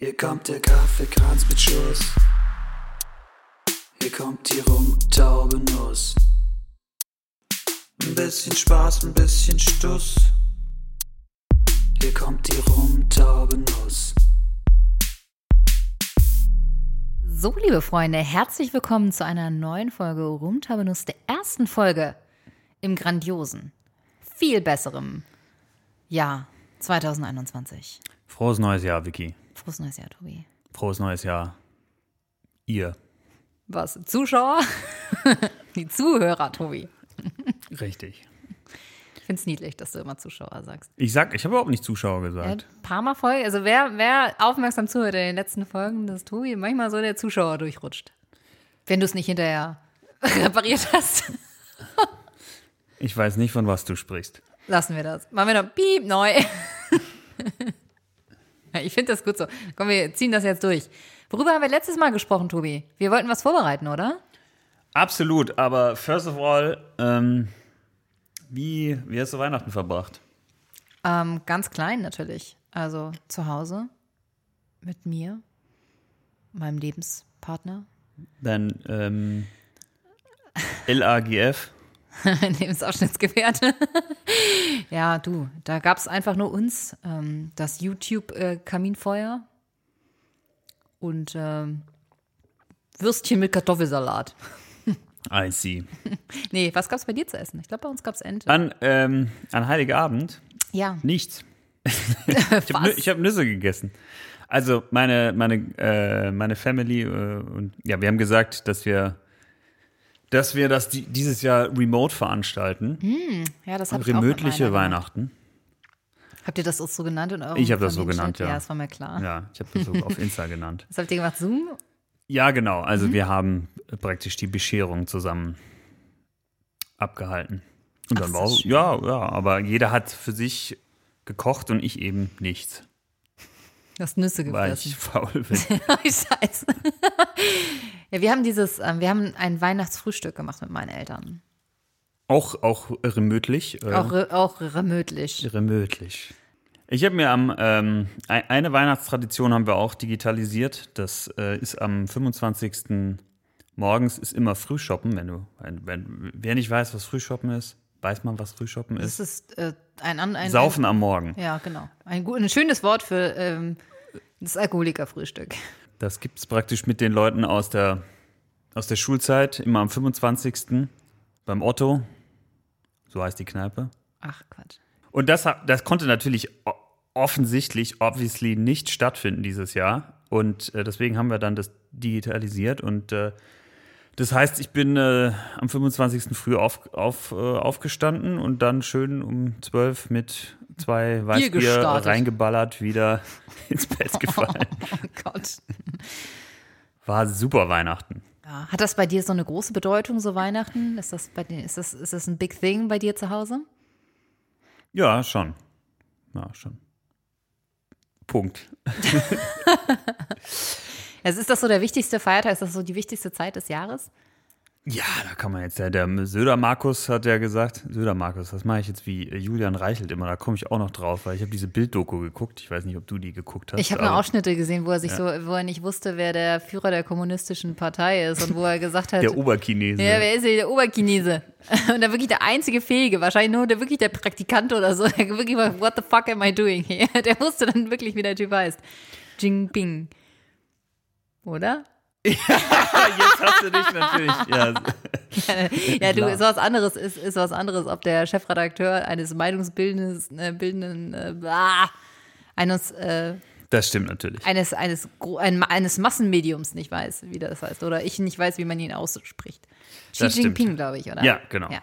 Hier kommt der Kaffeekranz mit Schuss. Hier kommt die Rumtaubenuss. Ein bisschen Spaß, ein bisschen Stuss. Hier kommt die Rumtaubenuss. So, liebe Freunde, herzlich willkommen zu einer neuen Folge Rumtabenuss, der ersten Folge im grandiosen, viel besserem Jahr 2021. Frohes neues Jahr, Vicky. Frohes neues Jahr, Tobi. Frohes neues Jahr. Ihr. Was? Zuschauer? Die Zuhörer, Tobi. Richtig. Ich finde es niedlich, dass du immer Zuschauer sagst. Ich sag, ich habe überhaupt nicht Zuschauer Ja, gesagt. ein paar Mal Folge. Also wer, wer aufmerksam zuhört in den letzten Folgen, dass Tobi manchmal so der Zuschauer durchrutscht. Wenn du es nicht hinterher repariert hast, Ich weiß nicht, von was du sprichst. lassen wir das. Machen wir noch Piep neu. Ich finde das gut so. Komm, wir ziehen das jetzt durch. Worüber haben wir letztes Mal gesprochen, Tobi? Wir wollten was vorbereiten, oder? Absolut, aber first of all, ähm, wie, wie hast du Weihnachten verbracht? Ähm, ganz klein natürlich. Also zu Hause mit mir, meinem Lebenspartner, Dein ähm, LAGF? Lebensabschnittsgefährte. ja, du, da gab es einfach nur uns, ähm, das YouTube-Kaminfeuer und ähm, Würstchen mit Kartoffelsalat. I see. Nee, was gab's bei dir zu essen? Ich glaube, bei uns gab's Ente. An, ähm, an Heiligabend ja. nichts. Ich habe hab Nüsse gegessen. Also meine, meine, äh, meine Family äh, und ja, wir haben gesagt, dass wir, dass wir das di dieses Jahr remote veranstalten. Ja, das habe ich Remötliche. Weihnachten. Habt ihr das auch so genannt in eurem Ich hab das so genannt, ja. Ja, das war mir klar. Ja, ich habe das so auf Insta genannt. Was habt ihr gemacht? Zoom? Ja, genau. Also Mhm. wir haben praktisch die Bescherung zusammen abgehalten. Und dann Ach, war ist das schön. ja, ja, aber jeder hat für sich gekocht und ich eben nichts, Du hast Nüsse weil gefressen. ich faul bin. Scheiße. ja, wir haben dieses, ähm, wir haben ein Weihnachtsfrühstück gemacht mit meinen Eltern. auch auch remötlich. Äh, Auch, re- auch remötlich. remötlich. Ich habe mir am ähm, ein- eine Weihnachtstradition haben wir auch digitalisiert. Das äh, ist am 25. morgens ist immer Frühshoppen, wenn du wenn, wenn wer nicht weiß, was Frühshoppen ist, weiß man, was Frühshoppen Das ist. ist äh, ein, ein, ein Saufen am Morgen. Ja, genau. Ein, ein schönes Wort für ähm, das Alkoholikerfrühstück. Das gibt es praktisch mit den Leuten aus der, aus der Schulzeit, immer am 25. beim Otto. So heißt die Kneipe. Ach, Quatsch. Und das, das konnte natürlich offensichtlich, obviously nicht stattfinden dieses Jahr. Und äh, deswegen haben wir dann das digitalisiert. Und äh, das heißt, ich bin äh, am 25. früh auf, auf, äh, aufgestanden und dann schön um 12 mit zwei Weißbier reingeballert, wieder ins Bett gefallen. Oh Gott. War super Weihnachten. Ja. Hat das bei dir so eine große Bedeutung, so Weihnachten? Ist das bei ist das, ist das ein Big Thing bei dir zu Hause? Ja, schon. Ja, schon. Punkt. Also ist das so der wichtigste Feiertag? Ist das so die wichtigste Zeit des Jahres? Ja, da kann man jetzt, ja, der Söder Markus hat ja gesagt, Söder Markus, das mache ich jetzt wie Julian Reichelt immer, da komme ich auch noch drauf, weil ich habe diese Bilddoku geguckt, ich weiß nicht, ob du die geguckt hast. Ich habe nur Ausschnitte gesehen, wo er sich so, wo er nicht wusste, wer der Führer der kommunistischen Partei ist und wo er gesagt hat, Der Oberchinese. ja, wer ist denn der Oberchinese? Und da wirklich der einzige Fähige, wahrscheinlich nur der wirklich der Praktikant oder so, der wirklich mal, what the fuck am I doing here? Der wusste dann wirklich, wie der Typ heißt. Jinping. Oder? jetzt hast du dich natürlich, ja, Ja, du, ist was anderes, ist, ist was anderes, ob der Chefredakteur eines meinungsbildenden, äh, bildenden, äh, blah, eines, äh, das stimmt natürlich. eines, eines, eines Massenmediums nicht weiß, wie das heißt. Oder ich nicht weiß, wie man ihn ausspricht. Xi Das stimmt. Jinping, glaube ich, oder? Ja, genau. Ja.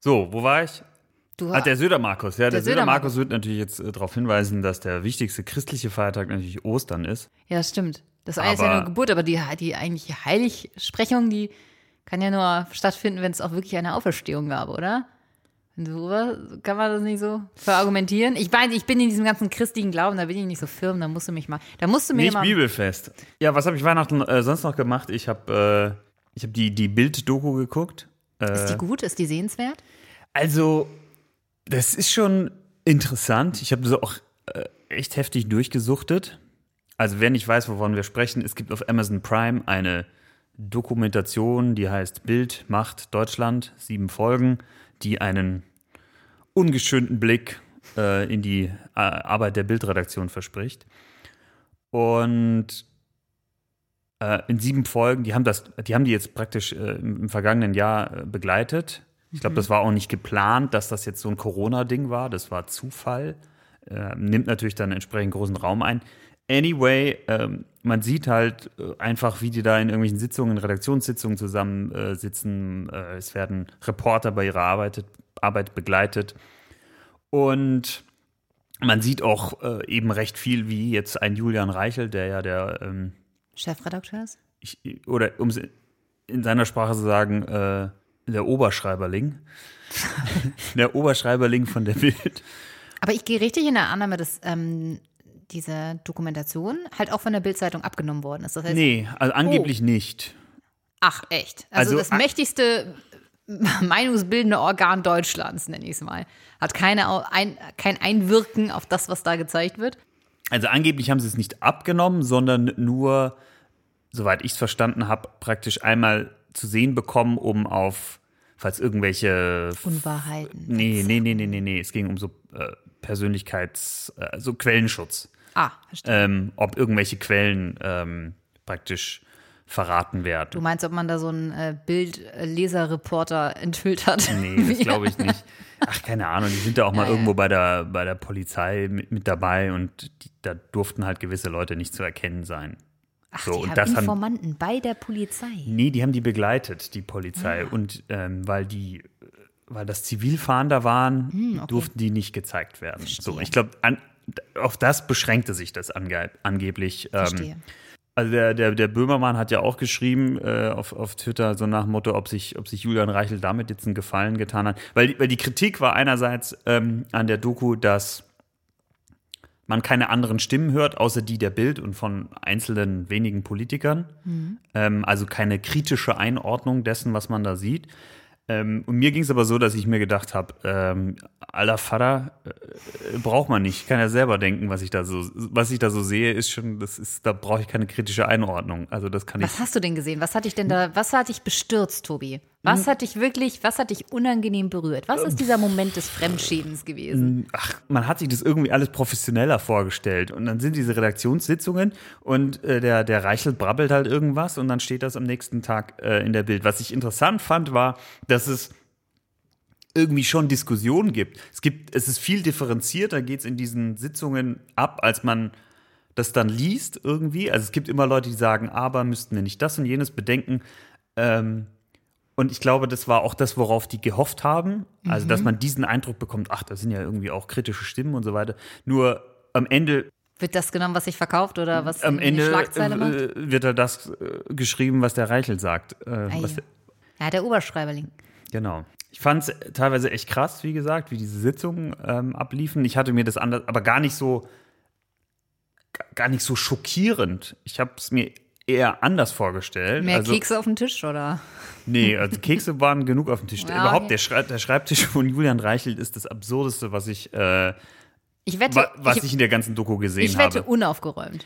So, wo war ich? Du, Hat der Söder Markus, ja, der, Der Söder Söder Markus wird natürlich jetzt äh, darauf hinweisen, dass der wichtigste christliche Feiertag natürlich Ostern ist. ja, das stimmt. Das eine ist ja nur Geburt, aber die, die eigentliche Heiligsprechung, die kann ja nur stattfinden, wenn es auch wirklich eine Auferstehung gab, oder? So, kann man das nicht so verargumentieren? Ich meine, ich bin in diesem ganzen christlichen Glauben, da bin ich nicht so firm, da musst du mich mal, da musst du mir Nicht mal, bibelfest. Ja, was habe ich Weihnachten äh, sonst noch gemacht? Ich habe äh, ich hab die, die Bild-Doku geguckt. ist die gut, ist die sehenswert? Also, das ist schon interessant. Ich habe so auch äh, echt heftig durchgesuchtet. Also wer nicht weiß, wovon wir sprechen, es gibt auf Amazon Prime eine Dokumentation, die heißt Bild macht Deutschland, sieben Folgen, die einen ungeschönten Blick äh, in die äh, Arbeit der Bildredaktion verspricht. Und äh, in sieben Folgen, die haben das, die haben die jetzt praktisch äh, im, im vergangenen Jahr äh, begleitet. Ich glaube, das war auch nicht geplant, dass das jetzt so ein Corona-Ding war. Das war Zufall. Äh, nimmt natürlich dann entsprechend großen Raum ein. Anyway, ähm, man sieht halt äh, einfach, wie die da in irgendwelchen Sitzungen, Redaktionssitzungen zusammensitzen. Äh, es werden Reporter bei ihrer Arbeit, Arbeit begleitet. Und man sieht auch äh, eben recht viel, wie jetzt ein Julian Reichel, der ja der, ähm, Chefredakteur ist? ich, oder um es in seiner Sprache zu sagen, äh, der Oberschreiberling. der Oberschreiberling von der Bild. Aber ich gehe richtig in der Annahme, dass ähm, diese Dokumentation halt auch von der Bildzeitung abgenommen worden ist. Das heißt, Nee, also angeblich nicht. ach echt. Also, Also, das mächtigste meinungsbildende Organ Deutschlands, nenne ich es mal, hat keine, ein, kein Einwirken auf das, was da gezeigt wird. Also angeblich haben sie es nicht abgenommen, sondern nur, soweit ich es verstanden habe, praktisch einmal zu sehen bekommen, um auf, falls irgendwelche Unwahrheiten. Nee, nee, nee, nee, nee, nee. Es ging um so äh, Persönlichkeits-, äh, so Quellenschutz. Ah, verstehe. Ähm, ob irgendwelche Quellen ähm, praktisch verraten werden. Du meinst, ob man da so einen äh, Bildleserreporter enthüllt hat? Nee, das glaube ich nicht. Ach, keine Ahnung, die sind da auch mal irgendwo bei der, bei der Polizei mit, mit dabei und die, da durften halt gewisse Leute nicht zu erkennen sein. Ach, So, die und haben das haben- Informanten bei der Polizei. Nee, die haben die begleitet, die Polizei. Ah. Und ähm, weil die, weil das Zivilfahnder waren, Hm, okay. durften die nicht gezeigt werden. So, Verstehe. ich glaube, an, auf das beschränkte sich das ange angeblich. Ähm, also der, der, der Böhmermann hat ja auch geschrieben äh, auf, auf Twitter, so nach dem Motto, ob sich, ob sich Julian Reichel damit jetzt einen Gefallen getan hat. Weil, die- weil die Kritik war einerseits ähm, an der Doku, dass man keine anderen Stimmen hört, außer die der Bild und von einzelnen wenigen Politikern. Ähm, also keine kritische Einordnung dessen, was man da sieht. Ähm, und mir ging es aber so, dass ich mir gedacht habe, ähm, aller Vater äh, braucht man nicht. Ich kann ja selber denken, was ich da so, was ich da so sehe, ist schon, das ist, da brauche ich keine kritische Einordnung. Also das kann Was ich. hast du denn gesehen? Was hat dich denn da, was hat dich bestürzt, Tobi? Was hat dich wirklich, was hat dich unangenehm berührt? Was ist dieser Moment des Fremdschädens gewesen? Ach, man hat sich das irgendwie alles professioneller vorgestellt. Und dann sind diese Redaktionssitzungen und äh, der, der Reichelt brabbelt halt irgendwas und dann steht das am nächsten Tag äh, in der Bild. Was ich interessant fand, war, dass es irgendwie schon Diskussionen gibt. Es gibt, es ist viel differenzierter, geht es in diesen Sitzungen ab, als man das dann liest irgendwie. Also es gibt immer Leute, die sagen, aber müssten wir nicht das und jenes bedenken. Ähm, und ich glaube, das war auch das, worauf die gehofft haben. Also, dass man diesen Eindruck bekommt, ach, da sind ja irgendwie auch kritische Stimmen und so weiter. Nur am Ende, Wird das genommen, was sich verkauft oder was am Ende Schlagzeile macht? äh, wird da das äh, geschrieben, was der Reichel sagt. Äh, Ah, ja. ja, der Oberschreiberling. Genau. Ich fand es teilweise echt krass, wie gesagt, wie diese Sitzungen ähm, abliefen. Ich hatte mir das anders, aber gar nicht so, ga- gar nicht so schockierend. Ich habe es mir eher anders vorgestellt. Mehr also, Kekse auf dem Tisch oder? Nee, also Kekse waren genug auf dem Tisch. Ja, Überhaupt, okay. der, Schrei der Schreibtisch von Julian Reichelt ist das Absurdeste, was ich, äh, Ich wette, wa was ich, ich, in der ganzen Doku gesehen ich wette habe. unaufgeräumt.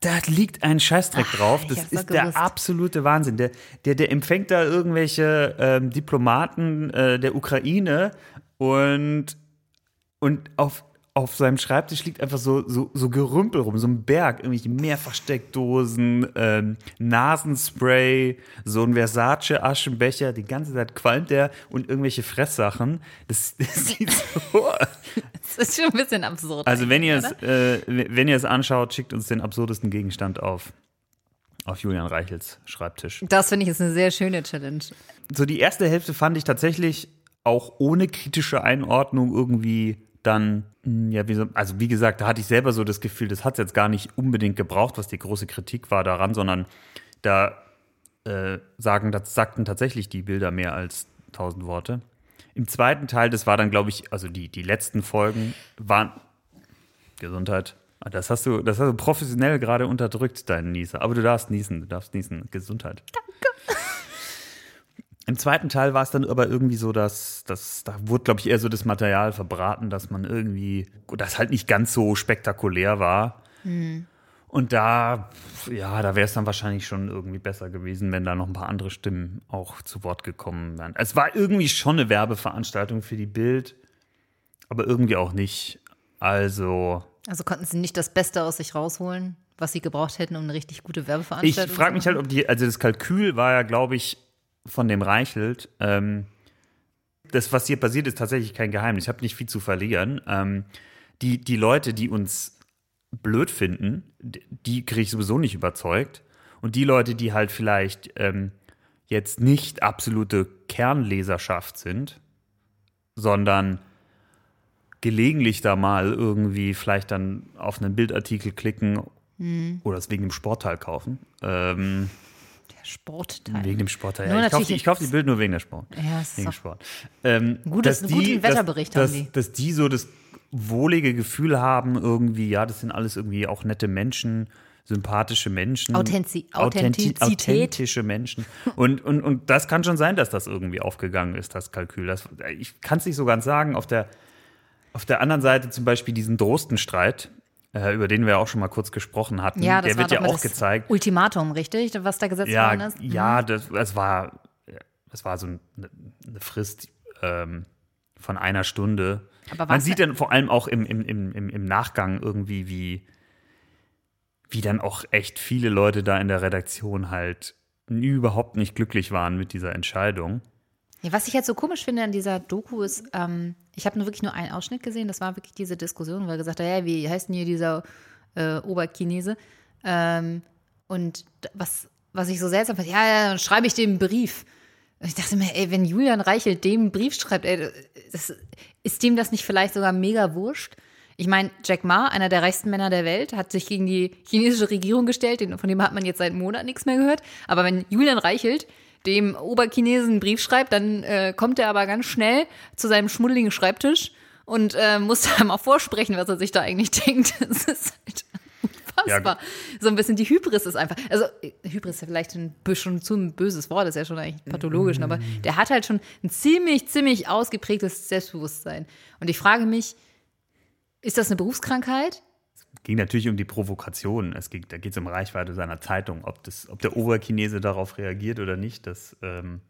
Da liegt ein Scheißdreck drauf. ich Das ist der gewusst. absolute Wahnsinn. Der, der, der empfängt da irgendwelche ähm, Diplomaten äh, der Ukraine und, und auf, auf seinem Schreibtisch liegt einfach so, so, so Gerümpel rum, so ein Berg, irgendwelche Mehrversteckdosen, ähm, Nasenspray, so ein Versace-Aschenbecher, die ganze Zeit qualmt der und irgendwelche Fresssachen. Das, das sieht so Das ist schon ein bisschen absurd. also wenn ihr es, äh, wenn ihr es anschaut, schickt uns den absurdesten Gegenstand auf, auf Julian Reichels Schreibtisch. Das finde ich ist eine sehr schöne Challenge. So die erste Hälfte fand ich tatsächlich auch ohne kritische Einordnung irgendwie dann, mh, ja, wie so, also wie gesagt, da hatte ich selber so das Gefühl, das hat es jetzt gar nicht unbedingt gebraucht, was die große Kritik war daran, sondern da äh, sagen, das sagten tatsächlich die Bilder mehr als tausend Worte. Im zweiten Teil, das war dann, glaube ich, also die, die letzten Folgen waren Gesundheit. Ah, Das hast du, das hast du professionell gerade unterdrückt, deinen Nieser. Aber du darfst niesen, du darfst niesen. Gesundheit. Danke. Im zweiten Teil war es dann aber irgendwie so, dass, dass da wurde, glaube ich, eher so das Material verbraten, dass man irgendwie, das halt nicht ganz so spektakulär war. Und Und da, ja, da wäre es dann wahrscheinlich schon irgendwie besser gewesen, wenn da noch ein paar andere Stimmen auch zu Wort gekommen wären. Es war irgendwie schon eine Werbeveranstaltung für die Bild, aber irgendwie auch nicht. Also, Also konnten sie nicht das Beste aus sich rausholen, was sie gebraucht hätten, um eine richtig gute ich Werbeveranstaltung frage zu mich machen? halt, ob die, also das Kalkül war ja, glaube ich, von dem Reichelt. Ähm, das, was hier passiert, ist tatsächlich kein Geheimnis. Ich habe nicht viel zu verlieren. Ähm, die, die Leute, die uns blöd finden, die kriege ich sowieso nicht überzeugt. Und die Leute, die halt vielleicht ähm, jetzt nicht absolute Kernleserschaft sind, sondern gelegentlich da mal irgendwie vielleicht dann auf einen Bildartikel klicken oder es wegen dem Sportteil kaufen. Ähm, Der Sportteil. wegen dem Sportteil. Ja, ich kaufe natürlich ich kauf die Bild nur wegen der Sport. Ja, es ist Wegen auch- Sport. Ähm, Gutes- dass einen guten Wetterbericht dass, haben die. Dass, dass die so das wohlige Gefühl haben, irgendwie, ja, das sind alles irgendwie auch nette Menschen, sympathische Menschen. Authentiz- Authenti- Authentizität. Authentische Menschen. Und, und, und das kann schon sein, dass das irgendwie aufgegangen ist, das Kalkül. Das, ich kann es nicht so ganz sagen. Auf der, auf der anderen Seite zum Beispiel diesen Drostenstreit, über den wir auch schon mal kurz gesprochen hatten, Ja, das der wird ja auch das gezeigt. Ultimatum, richtig, was da gesetzt worden Ja, ist? ja, das, das war, das war so eine, eine Frist ähm, von einer Stunde. Aber Man sieht dann vor allem auch im, im, im, im im Nachgang irgendwie, wie, wie dann auch echt viele Leute da in der Redaktion halt überhaupt nicht glücklich waren mit dieser Entscheidung. Ja, was ich jetzt so komisch finde an dieser Doku ist, ähm, ich habe nur wirklich nur einen Ausschnitt gesehen, das war wirklich diese Diskussion, wo er gesagt hat, ja, wie heißt denn hier dieser äh, Oberchinese? Ähm, und was, was ich so seltsam fand, ja, ja, dann schreibe ich dem einen Brief. Und ich dachte mir, ey, wenn Julian Reichelt dem einen Brief schreibt, ey, das, ist dem das nicht vielleicht sogar mega wurscht? Ich meine, Jack Ma, einer der reichsten Männer der Welt, hat sich gegen die chinesische Regierung gestellt, von dem hat man jetzt seit einem Monat nichts mehr gehört. Aber wenn Julian Reichelt dem Oberchinesen einen Brief schreibt, dann äh, kommt er aber ganz schnell zu seinem schmuddeligen Schreibtisch und äh, muss da mal vorsprechen, was er sich da eigentlich denkt. Das ist halt unfassbar. so ein bisschen die Hybris ist einfach. Also äh, Hybris ist ja vielleicht ein bisschen zu ein böses Wort, ist ja schon eigentlich pathologisch, aber der hat halt schon ein ziemlich, ziemlich ausgeprägtes Selbstbewusstsein. Und ich frage mich, ist das eine Berufskrankheit? Ging natürlich um die Provokation. Es ging, da geht es um Reichweite seiner Zeitung. Ob, das, ob der Oberchinese darauf reagiert oder nicht, das, ähm,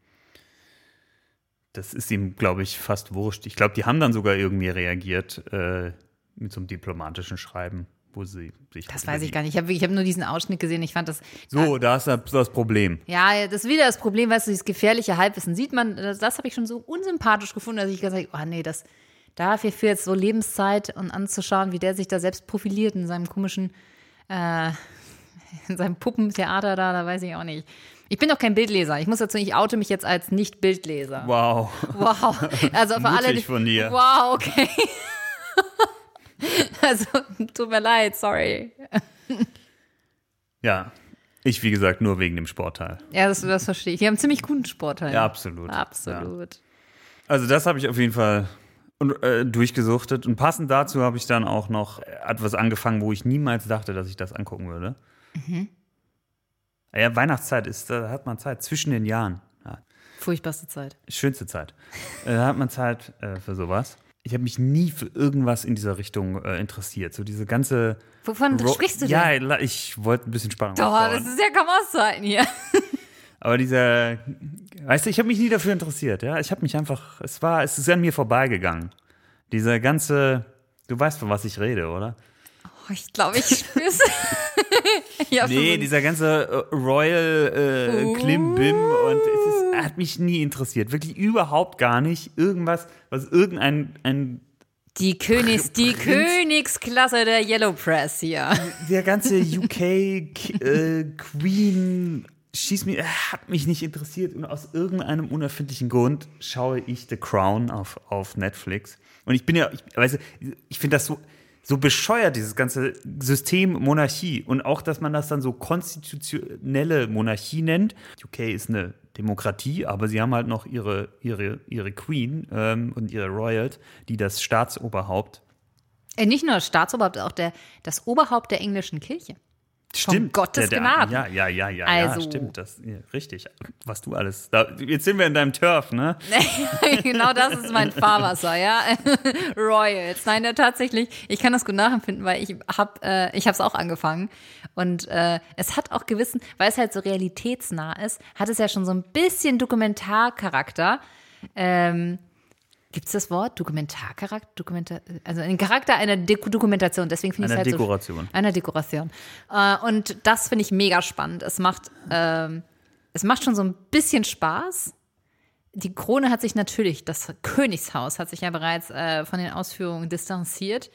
das ist ihm, glaube ich, fast wurscht. Ich glaube, die haben dann sogar irgendwie reagiert äh, mit so einem diplomatischen Schreiben, wo sie sich. Das weiß ich gar nicht. Ich habe ich hab nur diesen Ausschnitt gesehen. Ich fand das. So, da ist das das Problem. Ja, das ist wieder das Problem, weißt du, dieses gefährliche Halbwissen sieht man, das, das habe ich schon so unsympathisch gefunden, dass ich gesagt habe, oh nee, das dafür für jetzt so Lebenszeit und anzuschauen, wie der sich da selbst profiliert in seinem komischen, äh, in seinem Puppentheater da, da weiß ich auch nicht. Ich bin doch kein Bildleser. Ich muss dazu, ich oute mich jetzt als Nicht-Bildleser. Wow. Wow. Also für alle. Mutig von dir. Wow, okay. also, tut mir leid, sorry. Ja. Ich, wie gesagt, nur wegen dem Sportteil. Ja, das, das verstehe ich. Die haben einen ziemlich guten Sportteil. Ja, absolut. Absolut. Also das habe ich auf jeden Fall und, äh, durchgesuchtet. Und passend dazu habe ich dann auch noch etwas angefangen, wo ich niemals dachte, dass ich das angucken würde. Mhm. Ja, Weihnachtszeit ist, da hat man Zeit zwischen den Jahren. Ja, Furchtbarste Zeit. schönste Zeit. Äh, Da hat man Zeit äh, für sowas. Ich habe mich nie für irgendwas in dieser Richtung äh, interessiert. So diese ganze. Wovon Ro- sprichst du Ja, denn? la- ich wollte ein bisschen Spannung Doch, aufbauen. das ist ja kaum auszuhalten hier. Aber dieser, weißt du, ich habe mich nie dafür interessiert, ja. Ich habe mich einfach, es war, es ist an mir vorbeigegangen. Dieser ganze, du weißt, von was ich rede, oder? Oh, ich glaube, ich spür's. ich hab Nee, dieser ganze äh, Royal äh, Uh. Klimbim und es ist, hat mich nie interessiert. Wirklich überhaupt gar nicht. Irgendwas, was irgendein ein, die, Königs, die Königsklasse der Yellow Press hier. der ganze UK äh, Queen schießt mich, äh, hat mich nicht interessiert und aus irgendeinem unerfindlichen Grund schaue ich The Crown auf, auf Netflix. Und ich bin ja, ich, weißt du, ich finde das so, so bescheuert, dieses ganze System Monarchie. Und auch, dass man das dann so konstitutionelle Monarchie nennt. UK ist eine Demokratie, aber sie haben halt noch ihre, ihre, ihre Queen ähm, und ihre Royals, die das Staatsoberhaupt Äh, nicht nur das Staatsoberhaupt, auch der, das Oberhaupt der englischen Kirche. Stimmt. Gottes der, der, Gnaden. Ja, ja, ja, ja, Also. ja, stimmt. Das, ja, richtig. Was du alles. Da, jetzt sind wir in deinem Turf, ne? genau das ist mein Fahrwasser, ja. Royals. Nein, ja, tatsächlich, ich kann das gut nachempfinden, weil ich hab, äh, ich habe es auch angefangen. Und äh, es hat auch gewissen, weil es halt so realitätsnah ist, hat es ja schon so ein bisschen Dokumentarcharakter. Ähm, Gibt es das Wort? Dokumentarcharakter? Dokumenta also ein Charakter einer De Dokumentation. Deswegen finde ich es halt Dekoration. So, einer Dekoration. Äh, und das finde ich mega spannend. Es macht, ähm, es macht schon so ein bisschen Spaß. Die Krone hat sich natürlich, das Königshaus hat sich ja bereits äh, von den Ausführungen distanziert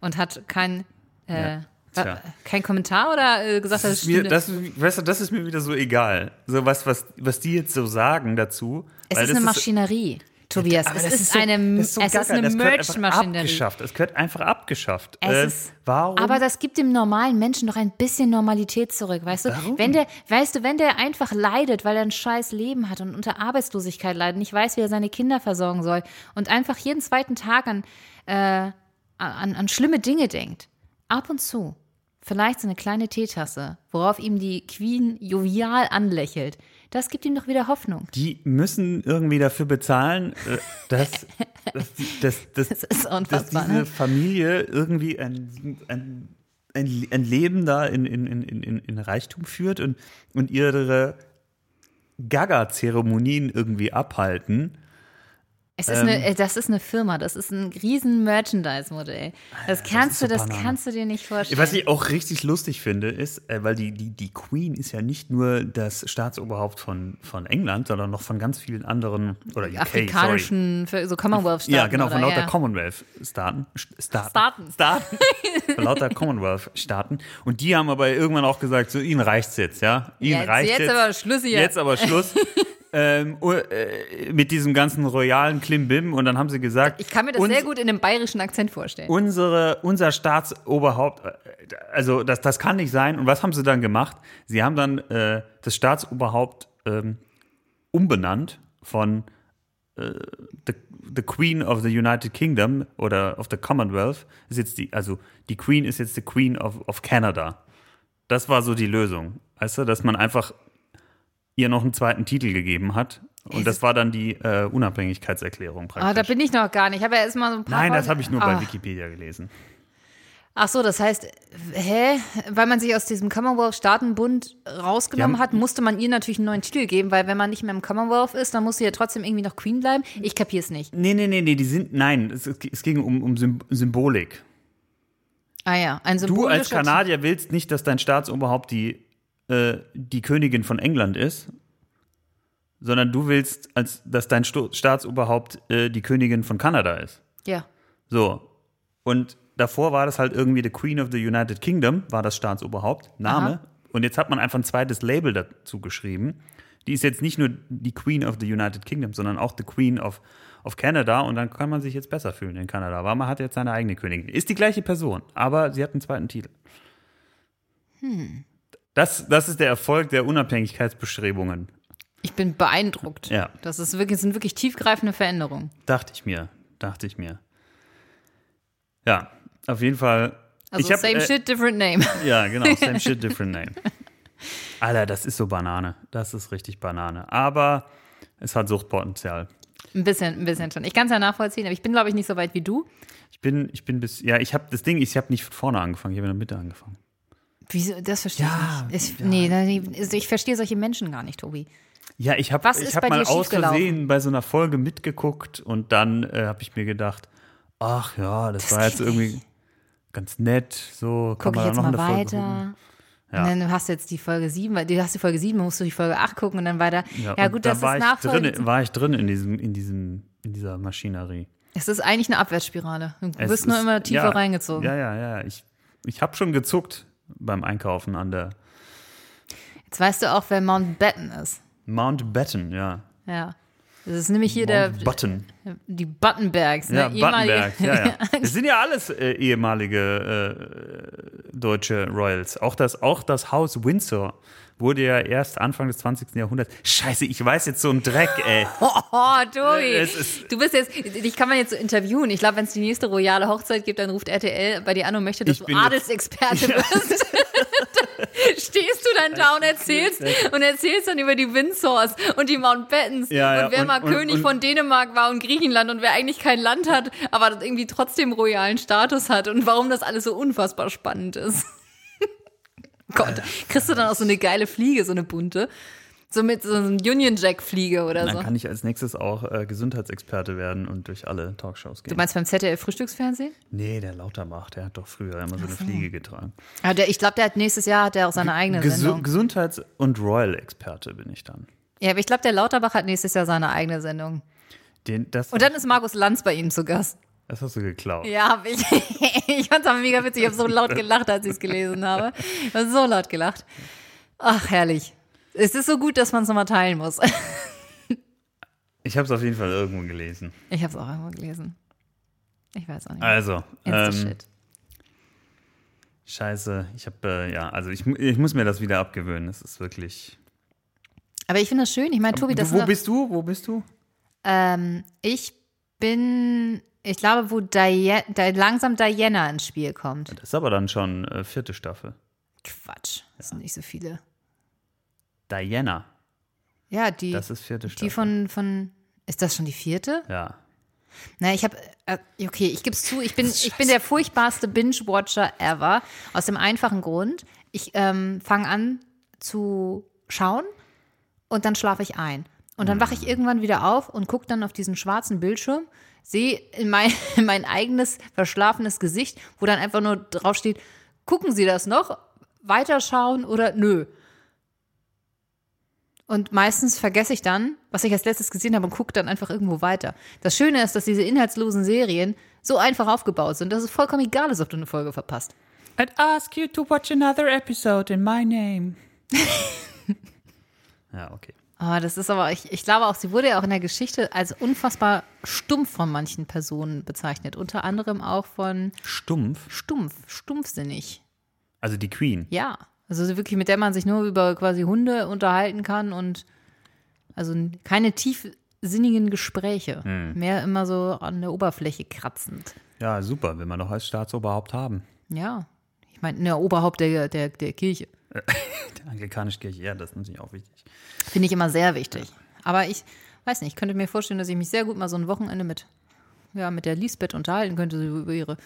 und hat kein, äh, Ja, tja. wa- kein Kommentar oder äh, gesagt, Das das ist, mir, das, weißt du, das ist mir wieder so egal. So was, was, was die jetzt so sagen dazu. es ist eine Maschinerie, Tobias. aber Es das ist, so- eine, das so es ist gaga. eine Das gehört einfach Merch-Maschinerie. Abgeschafft. Es gehört einfach abgeschafft. Es Äh, ist, warum? Aber das gibt dem normalen Menschen doch ein bisschen Normalität zurück, weißt du? Warum? Wenn der, weißt du, wenn der einfach leidet, weil er ein scheiß Leben hat und unter Arbeitslosigkeit leidet, nicht weiß, wie er seine Kinder versorgen soll und einfach jeden zweiten Tag an, äh, an, an schlimme Dinge denkt, ab und zu, vielleicht so eine kleine Teetasse, worauf ihm die Queen jovial anlächelt, das gibt ihm doch wieder Hoffnung. die müssen irgendwie dafür bezahlen, äh, dass, dass, dass, dass, Das ist dass diese ne? Familie irgendwie ein, ein, ein, ein Leben da in, in, in, in, in Reichtum führt und, und ihre Gaga-Zeremonien irgendwie abhalten. Es ist eine, äh, das ist eine Firma, das ist ein riesen Merchandise-Modell. Das kannst so du, das Banane. kannst du dir nicht vorstellen. Was ich auch richtig lustig finde, ist, äh, weil die, die, die Queen ist ja nicht nur das Staatsoberhaupt von, von England, sondern noch von ganz vielen anderen, oder UK, sorry. afrikanischen, für- so Commonwealth-Staaten. Ja, genau, von oder, lauter ja. Commonwealth-Staaten. Staaten. Staaten. Staaten. von lauter Commonwealth-Staaten. Und die haben aber irgendwann auch gesagt, so, ihnen reicht's jetzt, ja? Ihnen Jetzt- reicht's jetzt aber Schluss hier. Jetzt aber Schluss. ähm, uh, äh, mit diesem ganzen royalen Klimbim. Und dann haben sie gesagt, Ich kann mir das sehr gut in einem bayerischen Akzent vorstellen. unsere, unser Staatsoberhaupt, äh, also das, das kann nicht sein. Und was haben sie dann gemacht? Sie haben dann äh, das Staatsoberhaupt ähm, umbenannt von äh, the, the Queen of the United Kingdom oder of the Commonwealth. Ist jetzt die, also die Queen ist jetzt the Queen of, of Canada. Das war so die Lösung. Weißt du, dass man einfach ihr noch einen zweiten Titel gegeben hat. Und das war dann die äh, Unabhängigkeitserklärung praktisch. Ah, da bin ich noch gar nicht. Ich habe ja erst mal so ein paar Nein, das habe ich nur ah. bei Wikipedia gelesen. Ach so, das heißt, hä? Weil man sich aus diesem Commonwealth-Staatenbund rausgenommen Ja. hat, musste man ihr natürlich einen neuen Titel geben, weil wenn man nicht mehr im Commonwealth ist, dann muss sie ja trotzdem irgendwie noch Queen bleiben. Ich kapier's nicht. Nee, nee, nee, nee, die sind, nein, es, es ging um, um Sym- Symbolik. Ah ja, ein Du symbolischer als Kanadier willst nicht, dass dein Staatsoberhaupt die, äh, die Königin von England ist, sondern du willst, als, dass dein Sto Staatsoberhaupt äh, die Königin von Kanada ist. Ja. So. Und davor war das halt irgendwie the Queen of the United Kingdom, war das Staatsoberhaupt, Name. Aha. Und jetzt hat man einfach ein zweites Label dazu geschrieben. Die ist jetzt nicht nur die Queen of the United Kingdom, sondern auch the Queen of, of Canada. Und dann kann man sich jetzt besser fühlen in Kanada, weil man hat jetzt seine eigene Königin. Ist die gleiche Person, aber sie hat einen zweiten Titel. Das, das ist der Erfolg der Unabhängigkeitsbestrebungen, Ich bin beeindruckt. Ja. Das ist wirklich, sind wirklich tiefgreifende Veränderungen. dachte ich mir. Dachte ich mir. Ja, auf jeden Fall. Also ich hab, same äh, shit, different name. Ja, genau. Same shit, different name. Alter, das ist so Banane. Das ist richtig Banane. Aber es hat Suchtpotenzial. Ein bisschen, ein bisschen schon. Ich kann es ja nachvollziehen, aber ich bin, glaube ich, nicht so weit wie du. Ich bin, ich bin bis, ja, ich habe das Ding, ich habe nicht von vorne angefangen, ich habe in der Mitte angefangen. Wieso? Das verstehe Ja, ich nicht. Ich, Nee, nee, also ich verstehe solche Menschen gar nicht, Tobi. Ja, ich habe ich hab mal aus? Versehen bei so einer Folge mitgeguckt und dann äh, habe ich mir gedacht, ach ja, das, war jetzt irgendwie ganz nett, so kann Gucke man ich jetzt noch mal eine Folge gucken. weiter. Ja. Und dann hast du jetzt die Folge 7, weil du hast die Folge 7, dann musst du die Folge 8 gucken und dann weiter. Ja, und gut, da das war ist ich drin, nachvollziehbar. war ich drin in diesem, in diesem, in dieser Maschinerie. Es ist eigentlich eine Abwärtsspirale. Du Es wirst nur ist- immer tiefer ja, reingezogen. Ja, ja, ja. Ich, ich habe schon gezuckt beim Einkaufen an der Jetzt weißt du auch, wer Mountbatten ist. Mountbatten, ja. Ja. Das ist nämlich hier der, Mountbatten. die Buttonbergs. Ne? Ja, Battenberg, ja, ja. Das sind ja alles äh, ehemalige äh, deutsche Royals. Auch das, auch das Haus Windsor wurde ja erst Anfang des 20. Jahrhunderts. Scheiße, ich weiß jetzt so ein Dreck, ey. Oh, Tobi. Es ist- du bist jetzt, dich kann man jetzt so interviewen. Ich glaube, wenn es die nächste royale Hochzeit gibt, dann ruft RTL bei dir an und möchte, dass du Adelsexperte wirst. dann da und erzählst und erzählst dann über die Windsors und die Mountbattens Ja, ja, und wer und- mal und- König und- von Dänemark war und Griechenland und wer eigentlich kein Land hat, aber irgendwie trotzdem royalen Status hat und warum das alles so unfassbar spannend ist. Gott, kriegst du dann auch so eine geile Fliege, so eine bunte? So mit so einem Union Jack Fliege oder Dann so. kann ich als nächstes auch äh, Gesundheitsexperte werden und durch alle Talkshows gehen. Du meinst beim ZDF Frühstücksfernsehen? nee, der Lauterbach, der hat doch früher immer so eine Fliege getragen. Ja, der, ich glaube, der hat nächstes Jahr hat der auch seine eigene Gesu Sendung. Gesundheits- und Royal-Experte bin ich dann. Ja, aber ich glaube, der Lauterbach hat nächstes Jahr seine eigene Sendung. Den, das, Und dann ist Markus Lanz bei ihm zu Gast. Das hast du geklaut. Ja, hab ich. ich fand's aber mega witzig. Ich habe so laut gelacht, als ich es gelesen habe. Ich habe so laut gelacht. Ach, herrlich. Es ist so gut, dass man es nochmal teilen muss. Ich habe es auf jeden Fall irgendwo gelesen. Ich habe es auch irgendwo gelesen. Ich weiß auch nicht. Also, ähm, Shit. scheiße, ich habe, äh, ja, also ich, ich muss mir das wieder abgewöhnen. Das ist wirklich. Aber ich finde das schön. Ich meine, Tobi, das wo ist bist du? Wo bist du? ähm, ich bin, ich glaube, wo Diana, langsam Diana ins Spiel kommt. Das ist aber dann schon äh, vierte Staffel. Quatsch, das sind nicht so viele. Diana, Ja, die, das ist vierte Staffel. die von, von, ist das schon die vierte? Ja. Na, ich habe, äh, okay, ich gebe es zu, ich bin, ich bin der furchtbarste Binge-Watcher ever. Aus dem einfachen Grund, ich ähm, fange an zu schauen und dann schlafe ich ein. Und dann wache ich irgendwann wieder auf und gucke dann auf diesen schwarzen Bildschirm, sehe in mein, in mein eigenes verschlafenes Gesicht, wo dann einfach nur draufsteht, gucken Sie das noch? Weiterschauen oder nö? Und meistens vergesse ich dann, was ich als letztes gesehen habe und gucke dann einfach irgendwo weiter. Das Schöne ist, dass diese inhaltslosen Serien so einfach aufgebaut sind, dass es vollkommen egal ist, ob du eine Folge verpasst. I'd ask you to watch another episode in my name. ja, okay. Ah, das ist aber, ich, ich glaube auch, sie wurde ja auch in der Geschichte als unfassbar stumpf von manchen Personen bezeichnet. Unter anderem auch von Stumpf. stumpf, stumpfsinnig. Also die Queen. Ja. Also wirklich, mit der man sich nur über quasi Hunde unterhalten kann und also keine tiefsinnigen Gespräche. Mehr immer so an der Oberfläche kratzend. Ja, super, will man doch als Staatsoberhaupt haben. Ja. Ich meine, der Oberhaupt der, der, der Kirche. Der anglikanische Kirche, ja, das ist natürlich auch wichtig. Finde ich immer sehr wichtig. Aber ich weiß nicht, ich könnte mir vorstellen, dass ich mich sehr gut mal so ein Wochenende mit, ja, mit der Lisbeth unterhalten könnte, so über ihre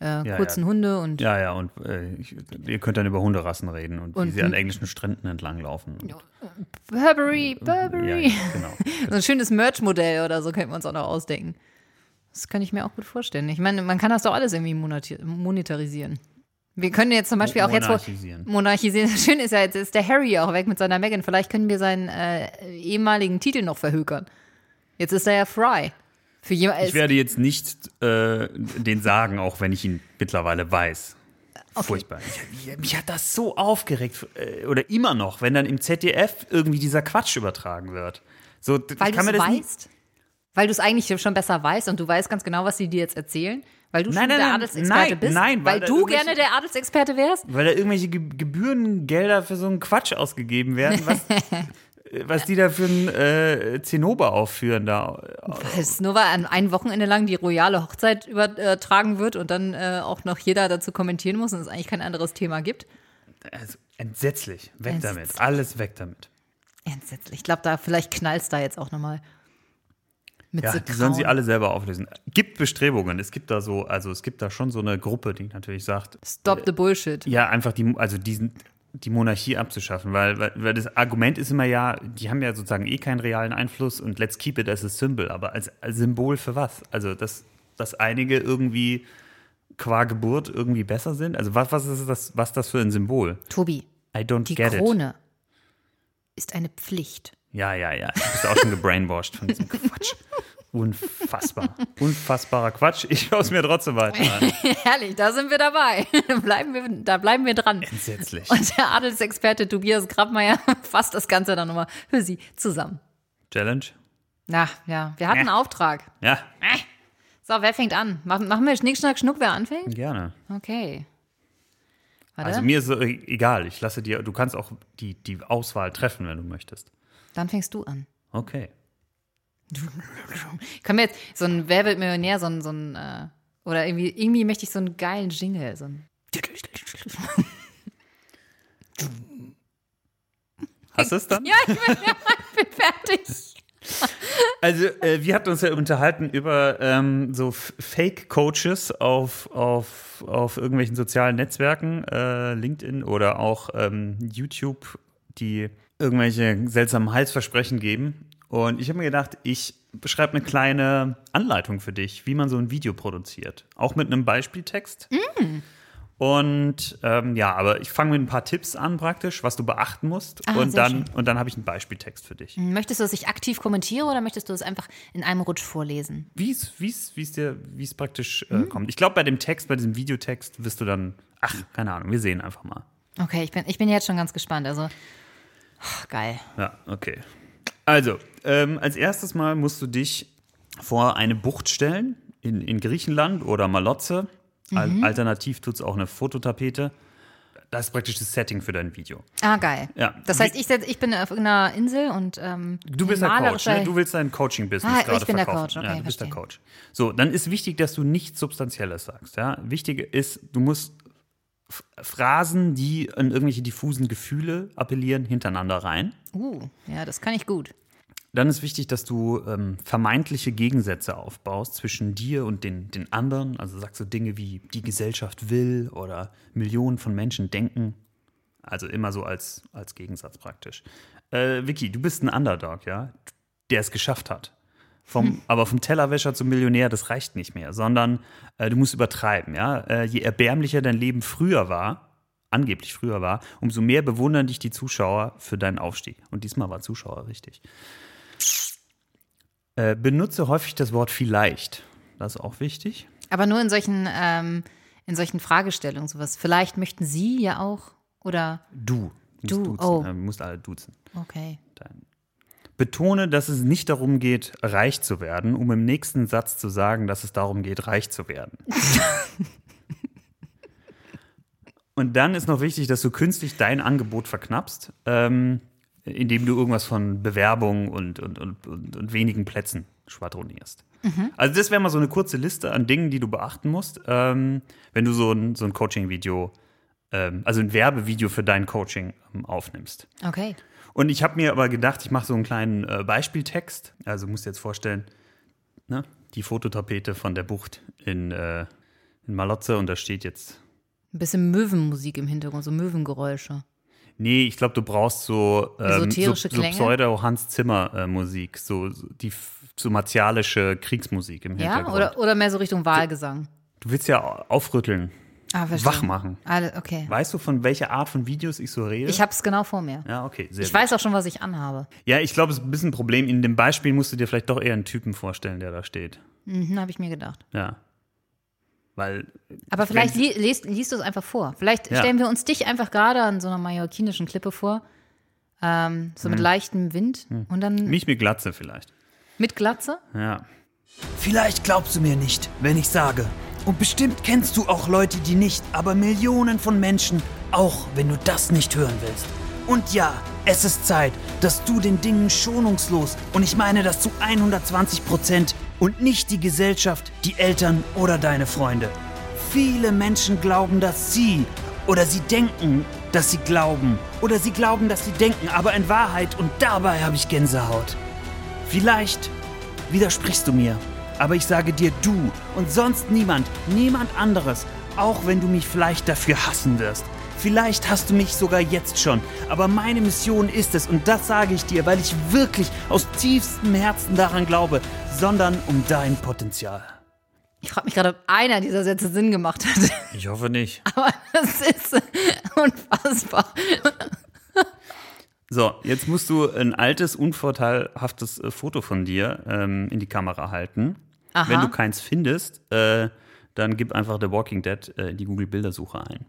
äh, Ja, kurzen ja. Hunde und Ja, ja, und äh, ich, ihr könnt dann über Hunderassen reden und, wie Und- sie an englischen Stränden entlanglaufen. Burberry, Burberry. ja, genau. So ein schönes Merch-Modell oder so könnten wir uns auch noch ausdenken. Das kann ich mir auch gut vorstellen. Ich meine, man kann das doch alles irgendwie monetarisieren. Wir können jetzt zum Beispiel auch jetzt Monarchisieren. monarchisieren. Schön ist ja, jetzt ist der Harry auch weg mit seiner Megan. Vielleicht können wir seinen äh, ehemaligen Titel noch verhökern. Jetzt ist er ja Fry. Für jemand, Ich werde jetzt nicht äh, den sagen, auch wenn ich ihn mittlerweile weiß. Furchtbar. Ich, mich hat das so aufgeregt, äh, oder immer noch, wenn dann im ZDF irgendwie dieser Quatsch übertragen wird. So, weil du kann es weißt? Weil du es eigentlich schon besser weißt und du weißt ganz genau, was sie dir jetzt erzählen? Weil du Nein, schon nein, der Adelsexperte nein, bist? nein, weil weil du gerne der Adelsexperte wärst? Weil da irgendwelche Ge Gebührengelder für so einen Quatsch ausgegeben werden, was, was die da für einen äh, Zinnober aufführen da. Weil es nur weil an ein Wochenende lang die royale Hochzeit übertragen wird und dann äh, auch noch jeder dazu kommentieren muss und es eigentlich kein anderes Thema gibt. Also, entsetzlich. Weg damit. Entsetzlich. Alles weg damit. Entsetzlich. Ich glaube, da vielleicht knallst da jetzt auch nochmal. Mit Ja, so die sollen sie alle selber auflösen. Gibt Bestrebungen. Es gibt da so, also es gibt da schon so eine Gruppe, die natürlich sagt, Stop the Bullshit. ja, einfach die, also diesen, die Monarchie abzuschaffen, weil, weil, weil das Argument ist immer ja, die haben ja sozusagen eh keinen realen Einfluss und let's keep it as a symbol, aber als, als Symbol für was? Also, dass, dass einige irgendwie qua Geburt irgendwie besser sind? Also, was, was ist das, was das für ein Symbol? Tobi, I don't die get it. Krone ist eine Pflicht. Ja, ja, ja. Du bist auch schon gebrainwashed von diesem Quatsch. Unfassbar. Unfassbarer Quatsch. Ich schaue es mir trotzdem weiter an. Herrlich, da sind wir dabei. bleiben wir, da bleiben wir dran. Entsetzlich. Und der Adelsexperte Tobias Grabmeier fasst das Ganze dann nochmal für Sie zusammen. Challenge? Na, ja, wir hatten einen Auftrag. Ja, So, wer fängt an? Machen, machen wir Schnick, Schnack, Schnuck, wer anfängt? gerne. Okay. Warte, Also mir ist e- egal. Ich lasse dir, du kannst auch die, die Auswahl treffen, wenn du möchtest. dann fängst du an. Okay. Können wir jetzt so ein Wer wird Millionär, so ein, so ein äh, oder irgendwie, irgendwie möchte ich so einen geilen Jingle, so ein das es dann? Ja, ich bin, ja, ich bin fertig. Also, äh, wir hatten uns ja unterhalten über ähm, so Fake-Coaches auf, auf, auf irgendwelchen sozialen Netzwerken, äh, LinkedIn oder auch ähm, YouTube, die irgendwelche seltsamen Halsversprechen geben. Und ich habe mir gedacht, ich beschreibe eine kleine Anleitung für dich, wie man so ein Video produziert. Auch mit einem Beispieltext. Und ähm, ja, aber ich fange mit ein paar Tipps an praktisch, was du beachten musst. Ah, und dann, schön. und dann habe ich einen Beispieltext für dich. Möchtest du, dass ich aktiv kommentiere oder möchtest du es einfach in einem Rutsch vorlesen? Wie es praktisch Mhm. äh, kommt. Ich glaube bei dem Text, bei diesem Videotext wirst du dann ach, keine Ahnung, wir sehen einfach mal. Okay, ich bin, ich bin jetzt schon ganz gespannt. Also, oh, geil. Ja, okay. Also, ähm, als erstes Mal musst du dich vor eine Bucht stellen in, in Griechenland oder Malotze. Al Mhm. Alternativ tut es auch eine Fototapete. Das ist praktisch das Setting für dein Video. Ah, geil. Ja. Das heißt, ich, ich bin auf irgendeiner Insel und ähm, Du bist der Coach, ne? Du willst dein Coaching-Business Ah, ich gerade bin der verkaufen. Coach, okay, ja, du bist der verstehe. Coach. So, dann ist wichtig, dass du nichts Substanzielles sagst. Ja? Wichtig ist, du musst Phrasen, die an irgendwelche diffusen Gefühle appellieren, hintereinander rein. Uh, ja, das kann ich gut. Dann ist wichtig, dass du ähm, vermeintliche Gegensätze aufbaust zwischen dir und den, den anderen. Also sagst du Dinge wie die Gesellschaft will oder Millionen von Menschen denken. Also immer so als, als Gegensatz praktisch. Äh, Vicky, du bist ein Underdog, ja, der es geschafft hat. Vom, Aber vom Tellerwäscher zum Millionär, das reicht nicht mehr, sondern äh, du musst übertreiben, ja. Äh, je erbärmlicher dein Leben früher war, angeblich früher war, umso mehr bewundern dich die Zuschauer für deinen Aufstieg. Und diesmal war Zuschauer richtig. Äh, benutze häufig das Wort vielleicht. Das ist auch wichtig. Aber nur in solchen, ähm, in solchen Fragestellungen, sowas. Vielleicht möchten Sie ja auch. Oder, Du. Du, Du, duzen. oh. Du musst alle duzen. okay. Betone, dass es nicht darum geht, reich zu werden, um im nächsten Satz zu sagen, dass es darum geht, reich zu werden. Und dann ist noch wichtig, dass du künstlich dein Angebot verknappst, ähm, indem du irgendwas von Bewerbung und, und, und, und, und wenigen Plätzen schwadronierst. Also das wäre mal so eine kurze Liste an Dingen, die du beachten musst, ähm, wenn du so ein, so ein Coaching-Video, ähm, also ein Werbevideo für dein Coaching ähm, aufnimmst. Okay. Und ich habe mir aber gedacht, ich mache so einen kleinen äh, Beispieltext. Also musst dir jetzt vorstellen, ne, die Fototapete von der Bucht in, äh, in Malotze und da steht jetzt. Ein bisschen Möwenmusik im Hintergrund, so Möwengeräusche. Nee, ich glaube, du brauchst so, ähm, so, so? Pseudo-Hans Zimmer-Musik, so, so die so martialische Kriegsmusik im Ja? Hintergrund. Oder, oder mehr so Richtung Wahlgesang. Du willst ja aufrütteln, Ah, wach machen. Alle, okay. Weißt du, von welcher Art von Videos ich so rede? Ich habe es genau vor mir. ja, okay, sehr Ich gut. weiß auch schon, was ich anhabe. Ja, ich glaube, es ist ein bisschen ein Problem. In dem Beispiel musst du dir vielleicht doch eher einen Typen vorstellen, der da steht. Mhm, habe ich mir gedacht. Ja. Weil Aber vielleicht li liest, liest du es einfach vor. Vielleicht Ja. stellen wir uns dich einfach gerade an so einer mallorquinischen Klippe vor. Ähm, so mit Hm. leichtem Wind. Und dann mich mit Glatze vielleicht. mit Glatze. Ja. Vielleicht glaubst du mir nicht, wenn ich sage. Und bestimmt kennst du auch Leute, die nicht, aber Millionen von Menschen, auch wenn du das nicht hören willst. Und ja, es ist Zeit, dass du den Dingen schonungslos, und ich meine das zu 120 Prozent, und nicht die Gesellschaft, die Eltern oder deine Freunde. Viele Menschen glauben, dass sie oder sie denken, dass sie glauben oder sie glauben, dass sie denken, aber in Wahrheit und dabei habe ich Gänsehaut. Vielleicht widersprichst du mir, aber ich sage dir du und sonst niemand, niemand anderes, auch wenn du mich vielleicht dafür hassen wirst. Vielleicht hast du mich sogar jetzt schon, aber meine Mission ist es, und das sage ich dir, weil ich wirklich aus tiefstem Herzen daran glaube, sondern um dein Potenzial. Ich frage mich gerade, ob einer dieser Sätze Sinn gemacht hat. Ich hoffe nicht. Aber das ist unfassbar. So, jetzt musst du ein altes, unvorteilhaftes äh, Foto von dir ähm, in die Kamera halten. Aha. Wenn du keins findest, äh, dann gib einfach The Walking Dead äh, in die Google-Bildersuche ein.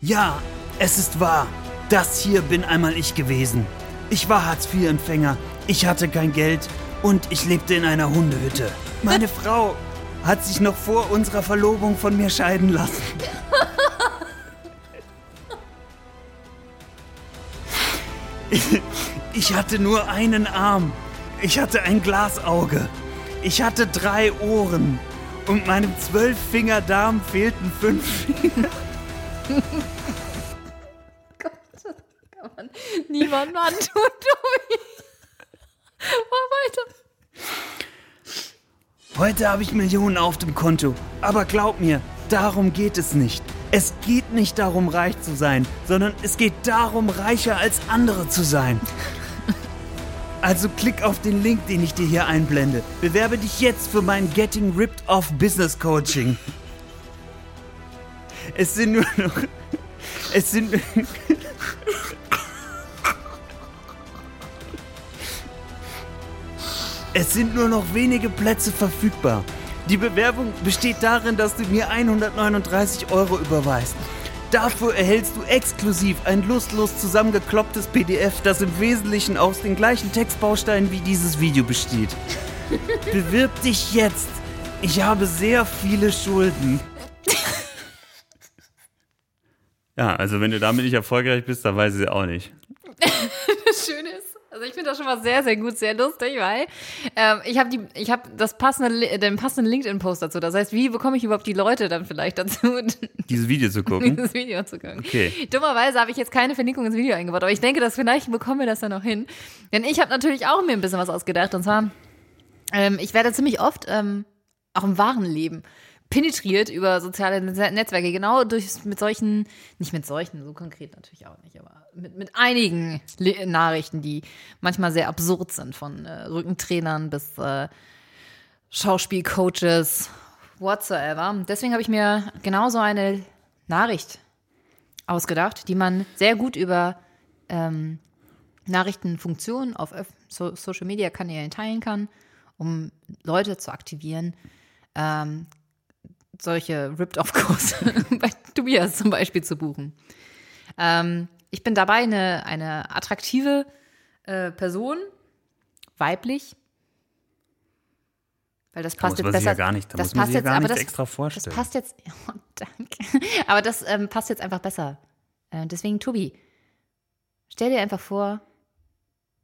Ja, es ist wahr. Das hier bin einmal ich gewesen. Ich war Hartz-IV-Empfänger, ich hatte kein Geld und ich lebte in einer Hundehütte. Meine Frau hat sich noch vor unserer Verlobung von mir scheiden lassen. Ich hatte nur einen Arm. Ich hatte ein Glasauge. Ich hatte drei Ohren. Und meinem Zwölffingerdarm fehlten fünf Finger. Man niemandem antun, Tobi. Mach weiter. Heute habe ich Millionen auf dem Konto. Aber glaub mir, darum geht es nicht. Es geht nicht darum, reich zu sein, sondern es geht darum, reicher als andere zu sein. Also klick auf den Link, den ich dir hier einblende. Bewerbe dich jetzt für mein Getting Ripped Off Business Coaching. Es sind nur noch. Es sind. Es sind nur noch wenige Plätze verfügbar. Die Bewerbung besteht darin, dass du mir 139 Euro überweist. Dafür erhältst du exklusiv ein lustlos zusammengeklopptes PDF, das im Wesentlichen aus den gleichen Textbausteinen wie dieses Video besteht. Bewirb dich jetzt. Ich habe sehr viele Schulden. Ja, also wenn du damit nicht erfolgreich bist, dann weiß ich es auch nicht. Das Schöne ist, also ich finde das schon mal sehr, sehr gut, sehr lustig, weil ähm, ich habe die, ich habe das passende, den passenden LinkedIn-Post dazu. Das heißt, wie bekomme ich überhaupt die Leute dann vielleicht dazu, Dieses Video zu gucken. dieses Video zu gucken? Okay. Dummerweise habe ich jetzt keine Verlinkung ins Video eingebaut, aber ich denke, dass vielleicht bekommen wir das dann noch hin. Denn ich habe natürlich auch mir ein bisschen was ausgedacht. Und zwar, ähm, ich werde ziemlich oft, ähm, auch im wahren Leben, penetriert über soziale Netz- Netzwerke, genau durch mit solchen, nicht mit solchen, so konkret natürlich auch nicht, aber mit, mit einigen Le Nachrichten, die manchmal sehr absurd sind, von äh, Rückentrainern bis äh, Schauspielcoaches, whatsoever. Deswegen habe ich mir genauso eine Nachricht ausgedacht, die man sehr gut über ähm, Nachrichtenfunktionen auf Öff- so Social Media Kanälen teilen kann, um Leute zu aktivieren, ähm, solche Ripped-Off-Kurse bei Tobias zum Beispiel zu buchen. Ähm, ich bin dabei eine, eine attraktive äh, Person, weiblich, weil das passt muss jetzt besser. ja gar nicht- da das passt jetzt, gar aber das, extra vorstellen. Das passt jetzt, oh, danke. Aber das ähm, passt jetzt einfach besser. Äh, deswegen, Tobi, stell dir einfach vor,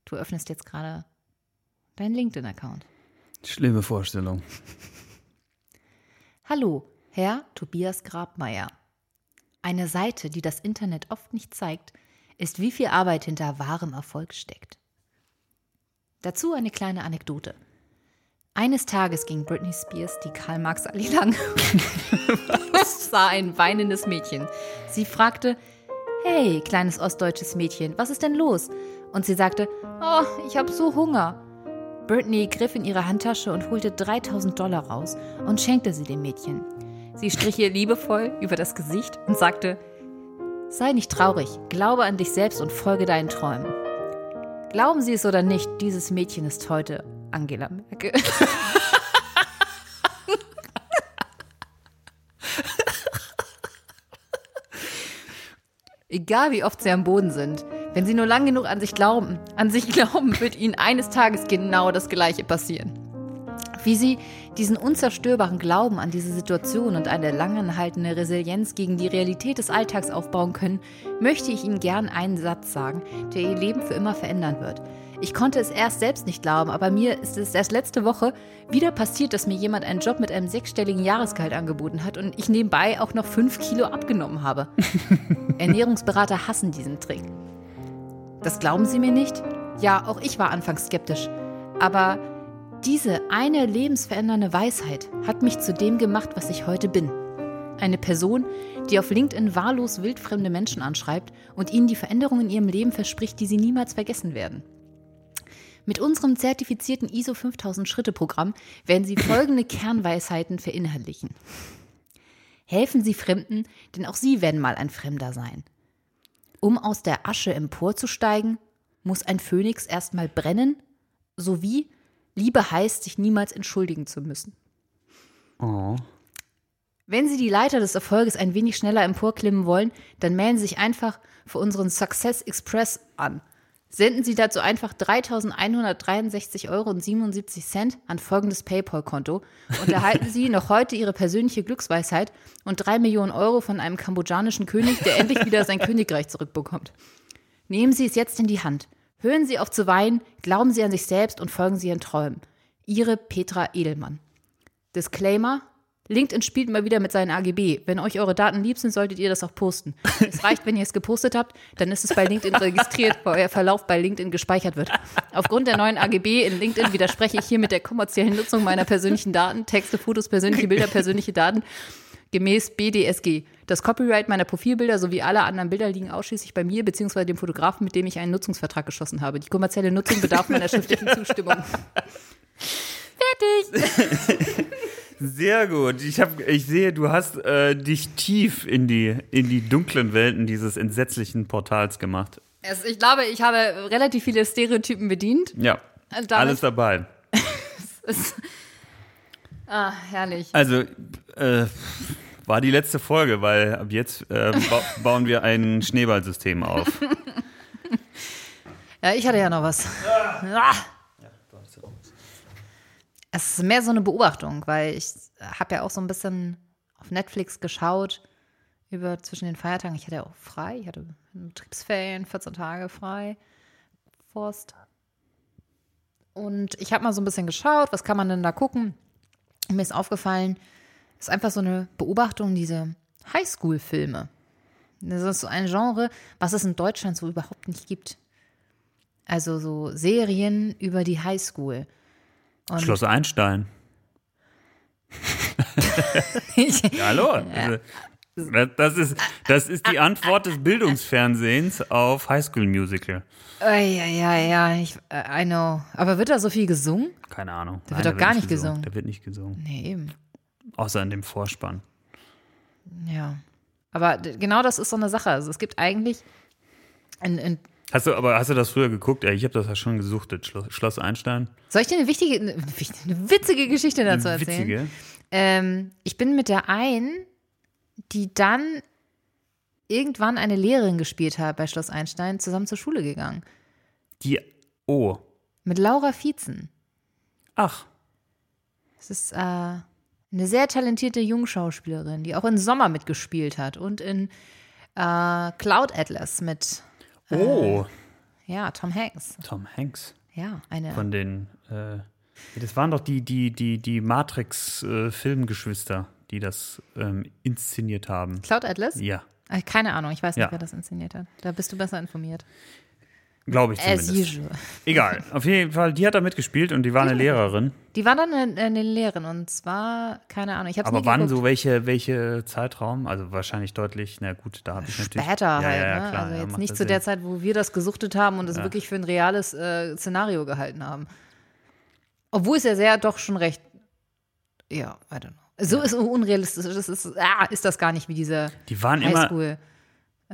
du öffnest jetzt gerade deinen LinkedIn-Account. Schlimme Vorstellung. Hallo, Herr Tobias Grabmeier. Eine Seite, die das Internet oft nicht zeigt, ist, wie viel Arbeit hinter wahrem Erfolg steckt. Dazu eine kleine Anekdote. Eines Tages ging Britney Spears die Karl-Marx-Allee lang und sah ein weinendes Mädchen. Sie fragte, Hey, kleines ostdeutsches Mädchen, was ist denn los? Und sie sagte, Oh, ich habe so Hunger. Brittany griff in ihre Handtasche und holte 3000 Dollar raus und schenkte sie dem Mädchen. Sie strich ihr liebevoll über das Gesicht und sagte, Sei nicht traurig, glaube an dich selbst und folge deinen Träumen. Glauben Sie es oder nicht, dieses Mädchen ist heute Angela Merkel. Egal wie oft sie am Boden sind, wenn sie nur lang genug an sich glauben, an sich glauben, wird ihnen eines Tages genau das Gleiche passieren. Wie sie diesen unzerstörbaren Glauben an diese Situation und eine langanhaltende Resilienz gegen die Realität des Alltags aufbauen können, möchte ich Ihnen gern einen Satz sagen, der Ihr Leben für immer verändern wird. Ich konnte es erst selbst nicht glauben, aber mir ist es erst letzte Woche wieder passiert, dass mir jemand einen Job mit einem sechsstelligen Jahresgehalt angeboten hat und ich nebenbei auch noch fünf Kilo abgenommen habe. Ernährungsberater hassen diesen Trick. Das glauben Sie mir nicht? Ja, auch ich war anfangs skeptisch. Aber diese eine lebensverändernde Weisheit hat mich zu dem gemacht, was ich heute bin. Eine Person, die auf LinkedIn wahllos wildfremde Menschen anschreibt und ihnen die Veränderung in ihrem Leben verspricht, die sie niemals vergessen werden. Mit unserem zertifizierten ISO 5000 Schritte Programm werden Sie folgende Kernweisheiten verinnerlichen. Helfen Sie Fremden, denn auch Sie werden mal ein Fremder sein. Um aus der Asche emporzusteigen, muss ein Phönix erstmal brennen, sowie Liebe heißt, sich niemals entschuldigen zu müssen. Oh. Wenn Sie die Leiter des Erfolges ein wenig schneller emporklimmen wollen, dann melden Sie sich einfach für unseren Success Express an. Senden Sie dazu einfach 3.163,77 Euro an folgendes PayPal-Konto und erhalten Sie noch heute Ihre persönliche Glücksweisheit und 3 Millionen Euro von einem kambodschanischen König, der endlich wieder sein Königreich zurückbekommt. Nehmen Sie es jetzt in die Hand. Hören Sie auf zu weinen, glauben Sie an sich selbst und folgen Sie Ihren Träumen. Ihre Petra Edelmann. Disclaimer: LinkedIn spielt mal wieder mit seinen AGB. Wenn euch eure Daten lieb sind, solltet ihr das auch posten. Es reicht, wenn ihr es gepostet habt, dann ist es bei LinkedIn registriert, weil euer Verlauf bei LinkedIn gespeichert wird. Aufgrund der neuen AGB in LinkedIn widerspreche ich hier mit der kommerziellen Nutzung meiner persönlichen Daten, Texte, Fotos, persönliche Bilder, persönliche Daten gemäß BDSG. Das Copyright meiner Profilbilder sowie aller anderen Bilder liegen ausschließlich bei mir bzw. dem Fotografen, mit dem ich einen Nutzungsvertrag geschlossen habe. Die kommerzielle Nutzung bedarf meiner schriftlichen Zustimmung. Fertig! Sehr gut. Ich, hab, ich sehe, du hast äh, dich tief in die, in die dunklen Welten dieses entsetzlichen Portals gemacht. Es, ich glaube, ich habe relativ viele Stereotypen bedient. Ja, Damit- alles dabei. Es- ah, herrlich. Also, äh, war die letzte Folge, weil ab jetzt äh, ba bauen wir ein Schneeballsystem auf. Ja, ich hatte ja noch was. Ah. Es ist mehr so eine Beobachtung, weil ich habe ja auch so ein bisschen auf Netflix geschaut über zwischen den Feiertagen. Ich hatte ja auch frei, ich hatte Betriebsferien, 14 Tage frei, Forst. Und ich habe mal so ein bisschen geschaut, was kann man denn da gucken? Und mir ist aufgefallen, es ist einfach so eine Beobachtung, diese Highschool-Filme. Das ist so ein Genre, was es in Deutschland so überhaupt nicht gibt. Also so Serien über die Highschool. Und Schloss Einstein. ich, Ja, hallo. Also, das- ist, das ist die Antwort des Bildungsfernsehens auf Highschool Musical. ja, ja, ja, ich, äh, I know. Aber wird da so viel gesungen? Keine Ahnung. Da wird doch gar nicht gesungen. Da wird nicht gesungen. Nee, eben. Außer in dem Vorspann. Ja. Aber genau das ist so eine Sache. Also es gibt eigentlich in, in Hast du, aber hast du das früher geguckt? Ey, ich habe das ja schon gesuchtet. Schloss, Schloss Einstein. Soll ich dir eine wichtige, eine, eine witzige Geschichte dazu Eine erzählen? witzige. Ähm, ich bin mit der einen, die dann irgendwann eine Lehrerin gespielt hat bei Schloss Einstein, zusammen zur Schule gegangen. Die. Oh. Mit Laura Vietzen. Ach. Das ist äh, eine sehr talentierte Jungschauspielerin, die auch in Sommer mitgespielt hat und in äh, Cloud Atlas mit Oh. ja, Tom Hanks. Tom Hanks. Ja, eine. Von den. Äh, das waren doch die, die, die, die Matrix-Filmgeschwister, die das ähm, inszeniert haben. Cloud Atlas? Ja. Äh, Keine Ahnung, ich weiß nicht, Ja. wer das inszeniert hat. Da bist du besser informiert. Glaube ich As zumindest. usual. Egal. Auf jeden Fall, die hat da mitgespielt und die war eine Lehrerin. Die war dann eine, eine Lehrerin und zwar, keine Ahnung, ich habe Aber wann geguckt. so welche, welche Zeitraum? Also wahrscheinlich deutlich, na gut, da habe ich natürlich. Später ja, halt, ja, ja, ne? klar, also ja, jetzt nicht ja zu der Sinn. Zeit, wo wir das gesuchtet haben und es wirklich für ein reales äh, Szenario gehalten haben. Obwohl es ja sehr doch schon recht, ja, I don't know. So ist unrealistisch, das ist, ah, ist das gar nicht wie diese Die waren immer.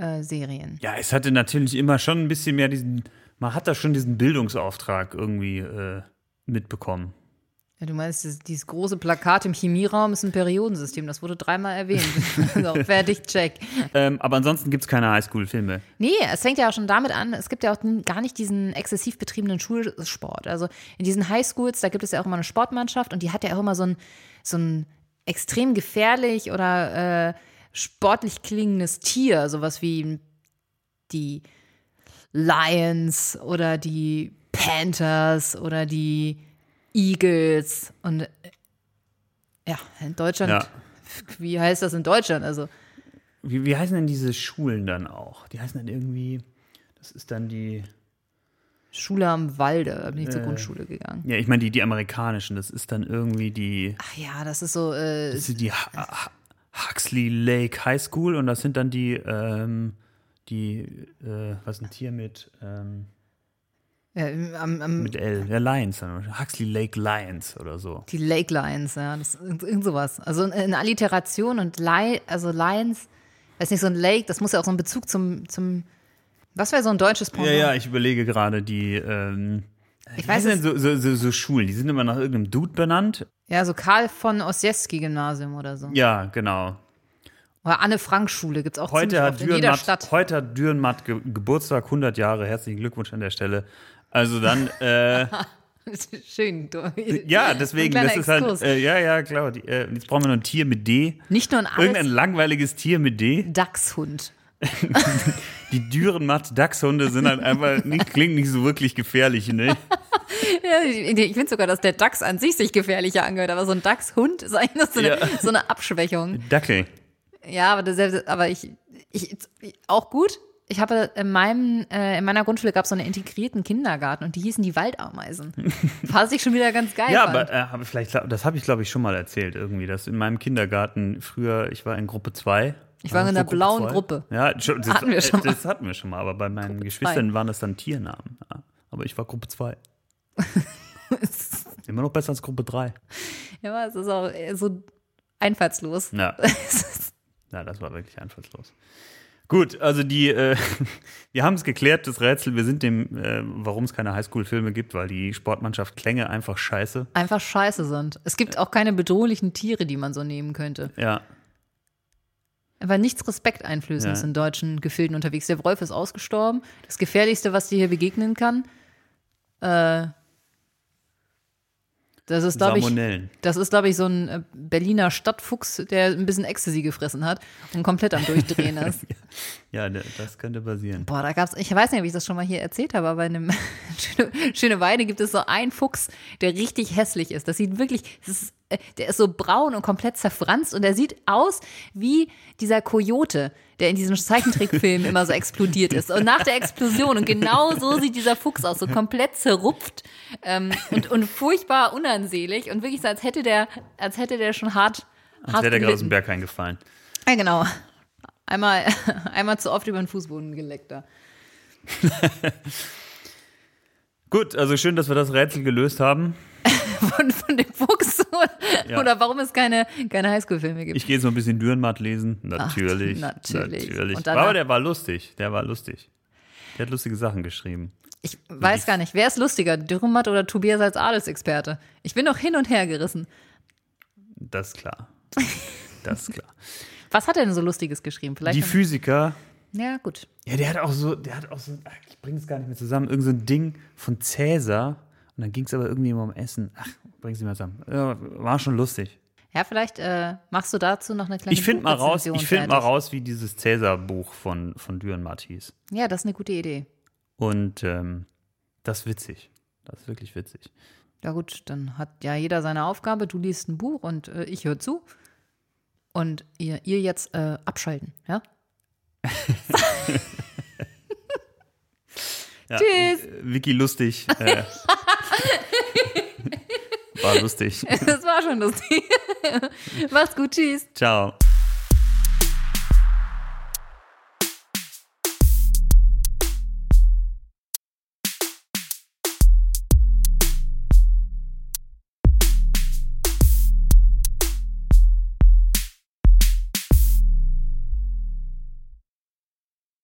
Highschool-Serien. Ja, es hatte natürlich immer schon ein bisschen mehr diesen. Man hat da schon diesen Bildungsauftrag irgendwie äh, mitbekommen. Ja, du meinst, dieses, dieses große Plakat im Chemieraum ist ein Periodensystem, das wurde dreimal erwähnt. so, fertig, check. Ähm, aber ansonsten gibt es keine Highschool-Filme. Nee, es fängt ja auch schon damit an, es gibt ja auch gar nicht diesen exzessiv betriebenen Schulsport. Also in diesen Highschools, da gibt es ja auch immer eine Sportmannschaft und die hat ja auch immer so ein, so ein extrem gefährlich oder äh, sportlich klingendes Tier, sowas wie die Lions oder die Panthers oder die Eagles und ja, in Deutschland, Ja. wie heißt das in Deutschland? Also Wie, wie heißen denn diese Schulen dann auch? Die heißen dann irgendwie. Das ist dann die. Schule am Walde, da bin ich zur Äh. Grundschule gegangen. Ja, ich meine die, die amerikanischen. Das ist dann irgendwie die. Ach ja, das ist so, äh, Das ist die Ha- Huxley Lake High School und das sind dann die. Ähm, die. Äh, was ist ein Tier mit. Ähm, äh, am, am, mit L. Ja, Lions. Huxley Lake Lions oder so. die Lake Lions, ja, das ist irgend sowas. Also eine Alliteration und Li also Lions, weiß nicht, so ein Lake, das muss ja auch so einen Bezug zum, zum was wäre so ein deutsches Ja, Pendant? ja, ich überlege gerade die. Ähm, ich weiß denn so, so, so, so Schulen? Die sind immer nach irgendeinem Dude benannt. Ja, so Karl von Ossieski Gymnasium oder so. Ja, genau. Oder Anne Frank Schule gibt's auch Heute hat, oft in jeder Dürrenmatt, Stadt. heute hat Dürrenmatt ge Geburtstag, 100 Jahre. Herzlichen Glückwunsch an der Stelle. Also dann, äh, Schön. du- ja, deswegen, das ist halt, äh, ja, ja, klar. Die, äh, jetzt brauchen wir noch ein Tier mit D. Nicht nur ein Irgendein alles langweiliges Tier mit D. Dachshund. Die Dürrenmatt-Dachshunde sind halt einfach, nicht, klingt nicht so wirklich gefährlich, ne? Ja, ich finde sogar, dass der Dachs an sich sich gefährlicher angehört, aber so ein Dachshund ist eigentlich so eine, Ja. so eine Abschwächung. Dackel. Ja, aber, das, aber ich, ich, auch gut. Ich habe in meinem, äh, in meiner Grundschule gab es so einen integrierten Kindergarten und die hießen die Waldameisen. Was ich schon wieder ganz geil Ja, fand. aber äh, vielleicht, das habe ich, glaube ich, schon mal erzählt irgendwie, dass in meinem Kindergarten früher, ich war in Gruppe 2. Ich war in der blauen Gruppe. Ja, das, Hatten wir schon äh, das hatten wir schon mal, aber bei meinen Geschwistern waren das dann Tiernamen. Ja. Aber ich war Gruppe 2. Immer noch besser als Gruppe 3. ja, aber es ist auch so einfallslos. Ja. ja, das war wirklich einfallslos. Gut, also die, äh, wir haben es geklärt, das Rätsel. Wir sind dem, äh, warum es keine Highschool-Filme gibt, weil die Sportmannschaft Klänge einfach scheiße. Einfach scheiße sind. Es gibt auch keine bedrohlichen Tiere, die man so nehmen könnte. Ja, Weil nichts Respekteinflößendes Ja. in deutschen Gefilden unterwegs. Der Wolf ist ausgestorben. Das Gefährlichste, was dir hier begegnen kann, äh, das ist, glaube ich, das ist, glaube ich, so ein äh, Berliner Stadtfuchs, der ein bisschen Ecstasy gefressen hat und komplett am Durchdrehen ist. Ja, das könnte passieren. Boah, da gab's, ich weiß nicht, ob ich das schon mal hier erzählt habe, aber in einem Schöne, Schöne Weide gibt es so einen Fuchs, der richtig hässlich ist. Das sieht wirklich, das ist, der ist so braun und komplett zerfranst und der sieht aus wie dieser Kojote, der in diesem Zeichentrickfilm immer so explodiert ist. Und nach der Explosion, und genau so sieht dieser Fuchs aus, so komplett zerrupft ähm, und, und furchtbar unansehlich und wirklich so, als hätte der, als hätte der schon hart, Als hart wäre der gerade aus dem. Berg eingefallen. Ja, genau. Einmal, einmal zu oft über den Fußboden geleckt da. Gut, also schön, dass wir das Rätsel gelöst haben. Von, von dem Fuchs oder, Ja. oder warum es keine, keine Highschool-Filme gibt. Ich gehe jetzt noch ein bisschen Dürrenmatt lesen. Natürlich. natürlich. natürlich. Und danach- Aber der war lustig. Der war lustig. Der hat lustige Sachen geschrieben. Ich weiß gar nicht, wer ist lustiger, Dürrenmatt oder Tobias als Adelsexperte? Ich bin noch hin und her gerissen. Das ist klar. Das ist klar. Was hat er denn so Lustiges geschrieben? Vielleicht Die Physiker. ja, gut. Ja, der hat auch so, der hat auch so, ach, ich bringe es gar nicht mehr zusammen, irgend so ein Ding von Cäsar. Und dann ging es aber irgendwie immer um Essen. Ach, bring's nicht mehr zusammen. Ja, war schon lustig. Ja, vielleicht äh, machst du dazu noch eine kleine Ich finde mal raus, Buchrezension ich finde mal raus, wie dieses Cäsar-Buch von, von Dürrenmatt hieß. Ja, das ist eine gute Idee. Und ähm, das ist witzig. Das ist wirklich witzig. Ja gut, dann hat ja jeder seine Aufgabe. Du liest ein Buch und äh, ich höre zu. Und ihr, ihr jetzt äh, abschalten, ja? Ja, Tschüss. äh, Vicky lustig. Äh, war lustig. Das war schon lustig. Mach's gut, tschüss. Ciao.